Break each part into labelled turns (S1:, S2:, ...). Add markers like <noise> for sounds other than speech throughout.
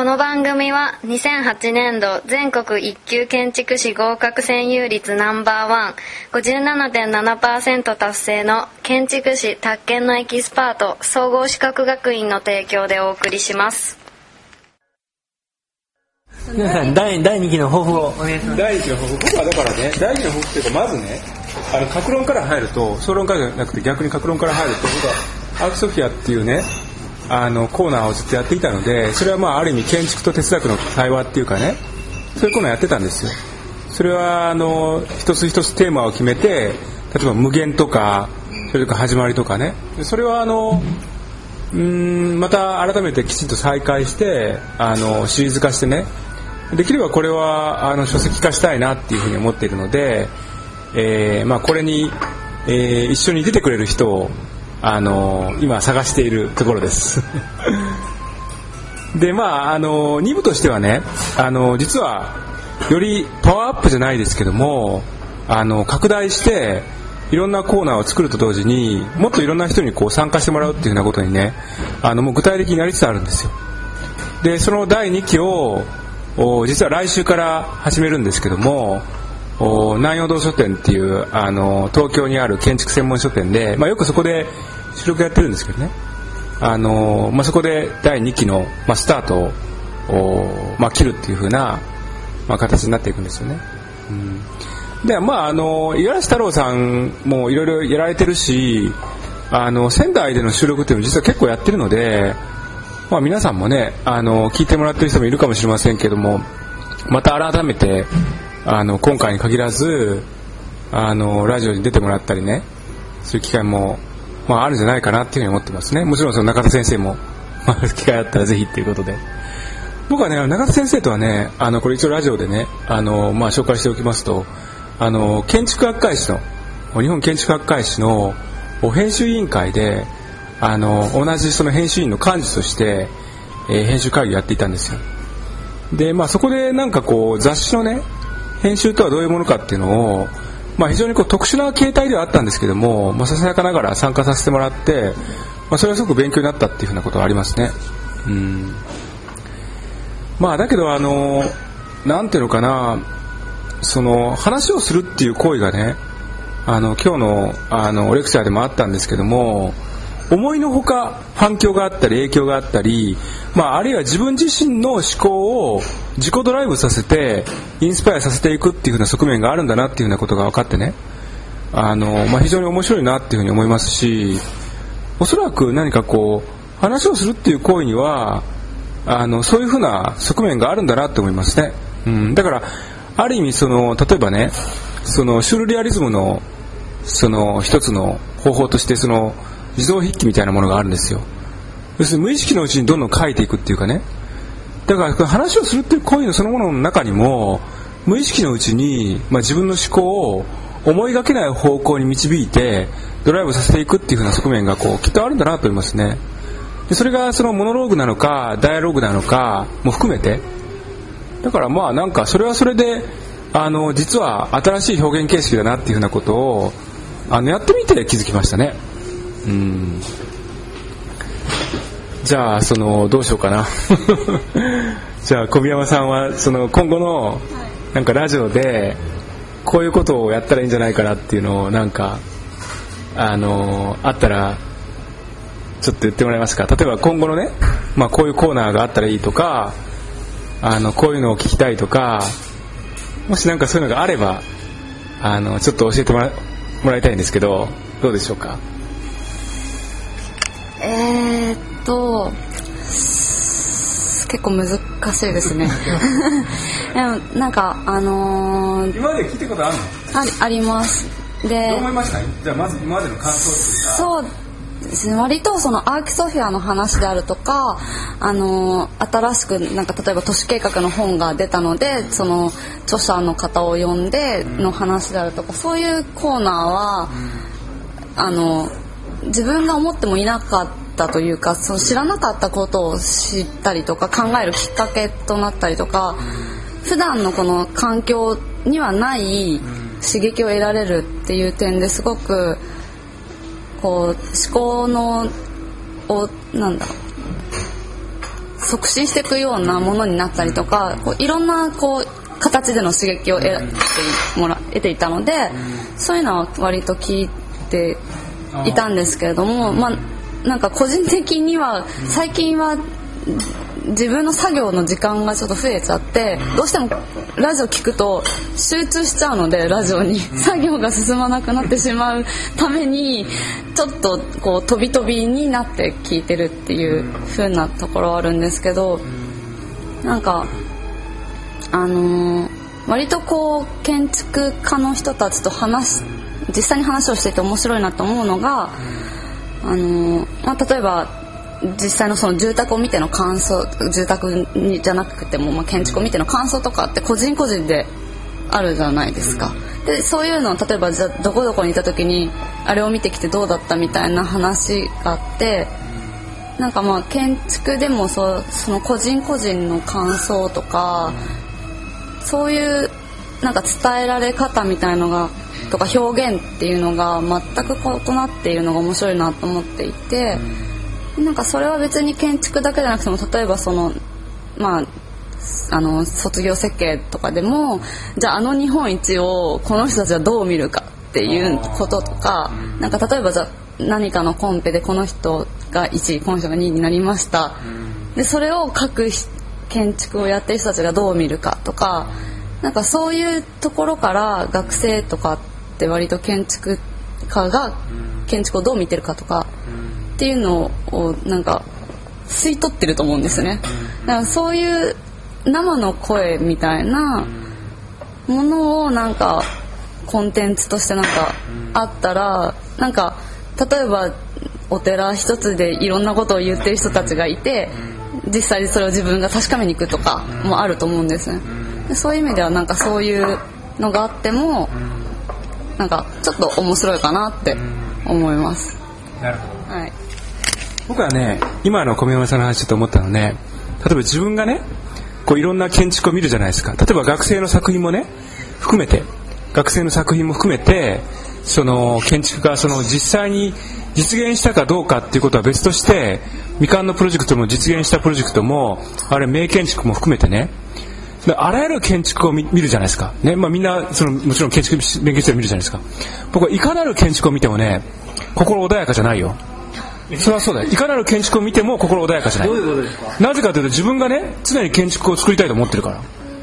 S1: この番組は2008年度全国一級建築士合格占有率ナンバーワン57.7%達成の建築士宅建のエキスパート総合資格学院の提供でお送りします。
S2: 皆さん第第2期の抱負をお願いします。
S3: 第一の抱負。僕はだからね第一の抱負っていうかまずねあの各論から入ると総論からじゃなくて逆に各論から入ると僕はアークソフィアっていうねあのコーナーをずっとやっていたのでそれはまあある意味建築と哲学の対話っていうかねそういうコーナーやってたんですよ。それはあの一つ一つテーマを決めて例えば無限とかそれとか始まりとかね。それはあのうーんまた改めてきちんと再開してあのシリーズ化してね。できればこれはあの書籍化したいなっていうふうに思っているので、えーまあ、これに、えー一緒に出てくれる人をあの今探しているところです。<laughs> でまああの2部としてはねあの実はよりパワーアップじゃないですけどもあの拡大していろんなコーナーを作ると同時にもっといろんな人にこう参加してもらうっていうようなことにねあのもう具体的になりつつあるんですよ。でその第2期を実は来週から始めるんですけども南陽堂書店っていうあの東京にある建築専門書店で、まあ、よくそこで収録やってるんですけどね。あの、まあ、そこで第2期の、まあ、スタートを、まあ、切るっていう風な、まあ、形になっていくんですよね、うん。でまああの五十嵐太郎さんもいろいろやられてるしあの仙台での収録っていうのを実は結構やってるので、まあ、皆さんもねあの聞いてもらってる人もいるかもしれませんけどもまた改めてあの今回に限らずあのラジオに出てもらったりねそういう機会も、まあ、あるんじゃないかなっていうふうに思ってますね。もちろんその中田先生も、<laughs> まあ、機会あったらぜひっていうことで。僕はね中田先生とはねあのこれ一応ラジオでねあの、まあ、紹介しておきますとあの建築学会誌の日本建築学会誌の編集委員会であの同じその編集員の幹事として、えー編集会議をやっていたんですよ。で、まあ、そこでなんかこう雑誌のね編集とはどういうものかっていうのを、まあ、非常にこう特殊な形態ではあったんですけども、まあ、ささやかながら参加させてもらって、まあ、それはすごく勉強になったっていうふうなことはありますね。うん。まあだけどあのなんていうのかなその話をするっていう行為がねあの今日のあのレクチャーでもあったんですけども思いのほか反響があったり影響があったり、まあ、あるいは自分自身の思考を自己ドライブさせてインスパイアさせていくっていうふうな側面があるんだなっていうふうなことが分かってね。あの、まあ、非常に面白いなっていうふうに思いますしおそらく何かこう話をするっていう行為にはあのそういうふうな側面があるんだなと思いますね、うん、だからある意味その例えばねそのシュルレアリズムのその一つの方法としてその自動筆記みたいなものがあるんですよ。要するに無意識のうちにどんどん書いていくっていうかね。だから話をするっていう行為のそのものの中にも無意識のうちに、まあ、自分の思考を思いがけない方向に導いてドライブさせていくっていう風な側面がこうきっとあるんだなと思いますね。でそれがそのモノローグなのかダイアログなのかも含めて。だからまあなんかそれはそれであの実は新しい表現形式だなっていうふうなことをあのやってみて気づきましたね。うん。じゃあそのどうしようかな。<laughs> じゃあ小宮山さんはその今後のなんかラジオでこういうことをやったらいいんじゃないかなっていうのをなんかあのあったらちょっと言ってもらえますか。例えば今後のね、まあ、こういうコーナーがあったらいいとかあのこういうのを聞きたいとかもしなんかそういうのがあればあのちょっと教えてもらもらいたいんですけどどうでしょうか？
S4: えー、っと結構難しいですね。<laughs> でもなんかあのー
S3: 今まで聞いたことあるの？
S4: ああります。で
S3: どう思いました？じゃあまず今までの感想っていうか。
S4: そうですね。割とそのアーキソフィアの話であるとかあの新しくなんか例えば都市計画の本が出たのでその著者の方を呼んでの話であるとかそういうコーナーは、あの自分が思ってもいなかったというかその知らなかったことを知ったりとか考えるきっかけとなったりとか普段のこの環境にはない刺激を得られるっていう点ですごくこう思考のをなんだろう促進していくようなものになったりとかこういろんなこう形での刺激を得てもら得ていたのでそういうのは割と聞いていたんですけれどもまあなんか個人的には最近は自分の作業の時間がちょっと増えちゃってどうしてもラジオ聞くと集中しちゃうのでラジオに。作業が進まなくなってしまうためにちょっとこう飛び飛びになって聞いてるっていう風なところはあるんですけどなんかあのー割とこう建築家の人たちと話実際に話をしてて面白いなと思うのがあのまあ、例えば実際のその住宅を見ての感想住宅にじゃなくても、まあ、建築を見ての感想とかって個人個人であるじゃないですか。でそういうのを例えばじゃどこどこにいた時にあれを見てきてどうだったみたいな話があってなんかまあ建築でもそその個人個人の感想とかそういうなんか伝えられ方みたいのがとか表現っていうのが全く異なっているのが面白いなと思っていて。なんかそれは別に建築だけじゃなくても例えばそのまああの卒業設計とかでもじゃああの日本一をこの人たちはどう見るかっていうこととかなんか例えばじゃあ何かのコンペでこの人が1位この人が2位になりました。でそれを各建築をやってる人たちがどう見るかとかなんかそういうところから学生とかって割と建築家が建築をどう見てるかとかっていうのをなんか吸い取ってると思うんですね。だからそういう生の声みたいなものをなんかコンテンツとしてなんかあったらなんか例えばお寺一つでいろんなことを言ってる人たちがいて実際にそれを自分が確かめに行くとかもあると思うんですね。でそういう意味ではなんかそういうのがあってもなんかちょっと面白いかなって思います。
S3: なるほど。
S4: はい。
S3: 僕はね今の小宮山さんの話ちょっと思ったのね例えば自分がねこういろんな建築を見るじゃないですか。例えば学生の作品もね含めて。学生の作品も含めてその建築がその実際に実現したかどうかっていうことは別としてみかんのプロジェクトも実現したプロジェクトもあれ名建築も含めてねあらゆる建築を見るじゃないですか、ねまあ、みんなそのもちろん建築勉強して見るじゃないですか。僕はいかなる建築を見てもね心穏やかじゃないよ。それはそうだよ。いかなる建築を見ても心穏やかじゃない。
S2: どういうことですか？
S3: なぜかというと自分がね常に建築を作りたいと思ってるから。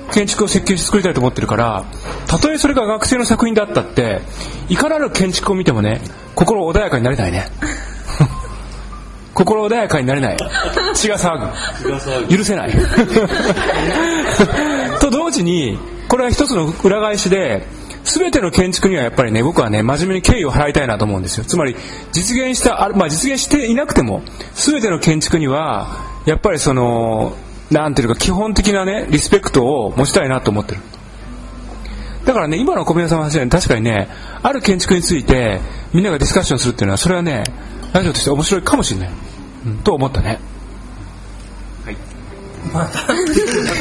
S3: 建築を設計して作りたいと思ってるからたとえそれが学生の作品だったっていかなる建築を見てもね心穏やかになれないね心穏やかになれない。<laughs> 血が騒ぐ。許せない。<laughs> と同時にこれは一つの裏返しで全ての建築にはやっぱりね僕はね真面目に敬意を払いたいなと思うんですよ。つまり実現したあ、まあ、実現していなくても全ての建築にはやっぱりそのなんていうか基本的なねリスペクトを持ちたいなと思ってる。だからね今の小宮さんの話は、ね、確かにねある建築についてみんながディスカッションするっていうのはそれはねラジオとして面白いかもしれない、うん、と思ったね。
S2: また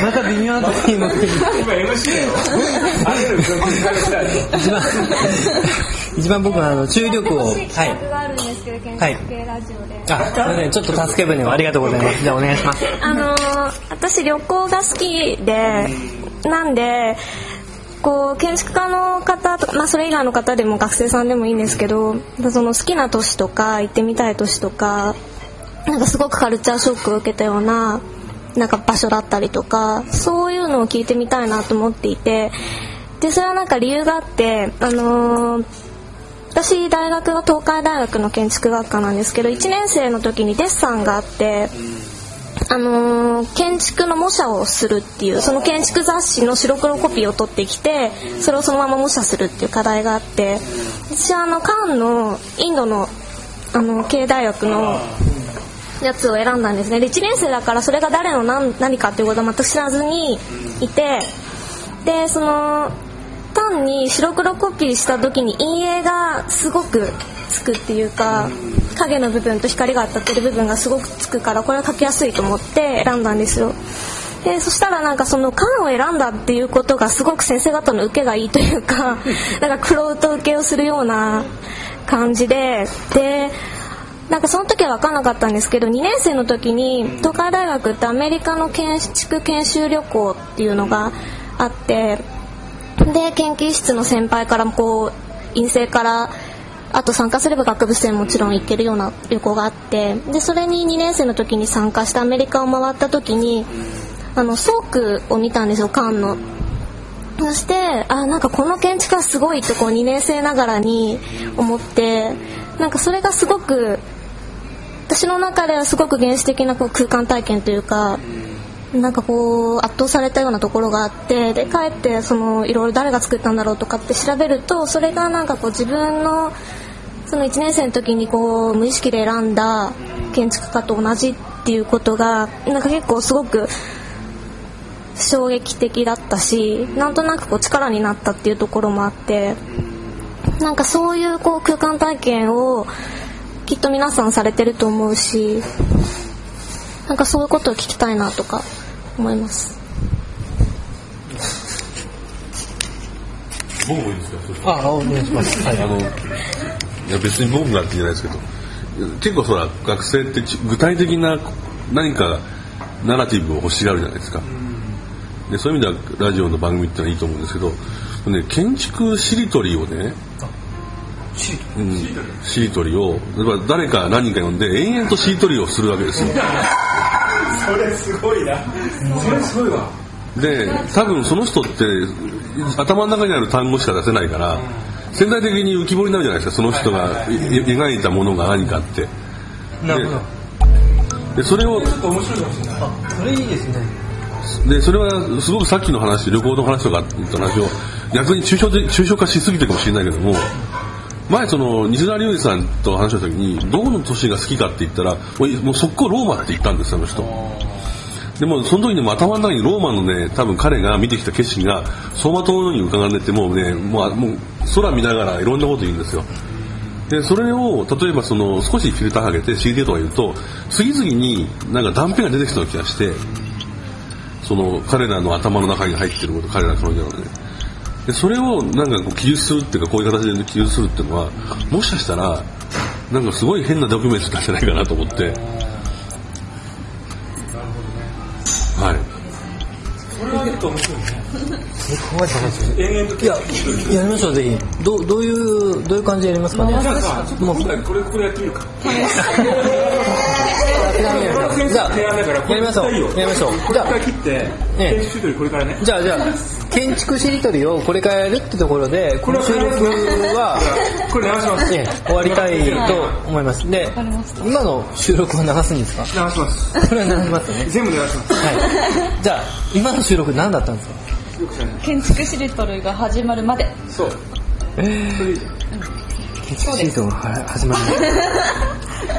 S2: また微妙なとこに持ってきて
S3: 今 MC だよあれ
S2: 一番一番僕はあの注力をはい
S5: があるんですけど建築系ラジオで、
S2: あすいませんちょっと助け舟をありがとうございますじゃあお願いします
S5: あのー私旅行が好きでなんでこう建築家の方とか、まあ、それ以外の方でも学生さんでもいいんですけどその好きな都市とか行ってみたい都市とかなんかすごくカルチャーショックを受けたようななんか場所だったりとかそういうのを聞いてみたいなと思っていてでそれはなんか理由があってあのー私大学が東海大学の建築学科なんですけど1年生の時にデッサンがあってあのー建築の模写をするっていうその建築雑誌の白黒コピーを取ってきてそれをそのまま模写するっていう課題があって私はあのカーンのインドのあの経営大学のやつを選んだんですね。で1年生だからそれが誰の何何かっていうことは全く知らずにいてでその単に白黒コピーした時に陰影がすごくつくっていうか影の部分と光が当たってる部分がすごくつくからこれは描きやすいと思って選んだんですよ。でそしたらなんかその缶を選んだっていうことがすごく先生方の受けがいいというか <laughs> なんかクロ受けをするような感じで。でなんかその時は分かんなかったんですけど2年生の時に東海大学ってアメリカの建築研修旅行っていうのがあってで研究室の先輩からこう陰性からあと参加すれば学部生もちろん行けるような旅行があってでそれに2年生の時に参加してアメリカを回った時にあの倉庫を見たんですよカンの。そしてあなんかこの建築はすごいってこう2年生ながらに思ってなんかそれがすごく私の中ではすごく原始的なこう空間体験というかなんかこう圧倒されたようなところがあってで帰ってそのいろいろ誰が作ったんだろうとかって調べるとそれがなんかこう自分のその1年生の時にこう無意識で選んだ建築家と同じっていうことがなんか結構すごく衝撃的だったしなんとなくこう力になったっていうところもあってなんかそういうこう空間体験をきっと皆さんされてると思うしなんかそういうことを聞きたいなとか思います。
S6: 僕もいいですか？
S2: あ、お願いします。はい。
S6: あのいや別に僕がってじゃないですけど。結構そら学生ってち具体的な何かナラティブを欲しがるじゃないですか。でそういう意味ではラジオの番組ってのはいいと思うんですけど、ね、建築しりとりをねうん、しりとり。を例えば誰か何人か呼んで延々としりとりをするわけですよ。<laughs>
S3: それすごいな。それすごいわ
S6: で多分その人って頭の中にある単語しか出せないから潜在的に浮き彫りになるじゃないですかその人がい描いたものが何かって
S2: なるほど。
S6: でそれを
S3: 面白いかもしれない
S2: それいいですね。
S6: でそれはすごくさっきの話旅行の話とか言った話を逆に抽象的抽象化しすぎてるかもしれないけども前その西澤隆二さんと話した時にどこの都市が好きかって言ったらもうもう速攻ローマって言ったんですあの人でもその時にも頭の中にローマのね多分彼が見てきた景色が走馬灯のように浮かがんでてもうねもうもう空見ながらいろんなこと言うんですよ。でそれを例えばその少しフィルターかけて CD とか言うと次々になんか断片が出てきそうな気がしてその彼らの頭の中に入ってること彼ら彼女らのね。でそれをなんかこう記述するっていうかこういう形で記述するっていうのはもしかしたらなんかすごい変なドキュメントなんじゃないかなと思って。
S3: と面白いね
S2: 考えた話です。
S3: 延々と
S2: いや、やりましょう、ぜひ。どう、どういう、どういう感じでやりますかね。
S3: じゃあさちょっと今回これこれやってみるか <laughs>
S2: じゃあ、やりましょう。やりましょう。じゃあ
S3: じゃあ、切って
S2: ええ
S3: 建築しりとりこれからね。
S2: じゃあ、じゃあ、建築しりとりをこれからやるってところで、この収録は、
S3: これ流します。
S2: ええ終わりたいと思います。で、今の収録を流すんですか？
S3: 流します。
S2: これは流しますね。
S3: 全部流します。
S2: はい。じゃあ、今の収録何だったんですか？
S7: 建築しりとりが始まるまで。
S3: そう
S2: 建築しりとりが始まる。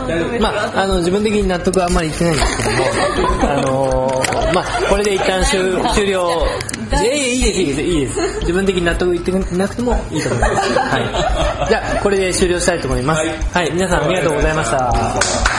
S2: <laughs> まあ、あの、自分的に納得はあんまりいってないんですけども、あのー <laughs> まあ、これで一旦終終了。<laughs> いやいやいいです、いいです、いいです。自分的に納得いってなくてもいいと思います。はい。じゃあ、これで終了したいと思います。はい、皆さんありがとうございました。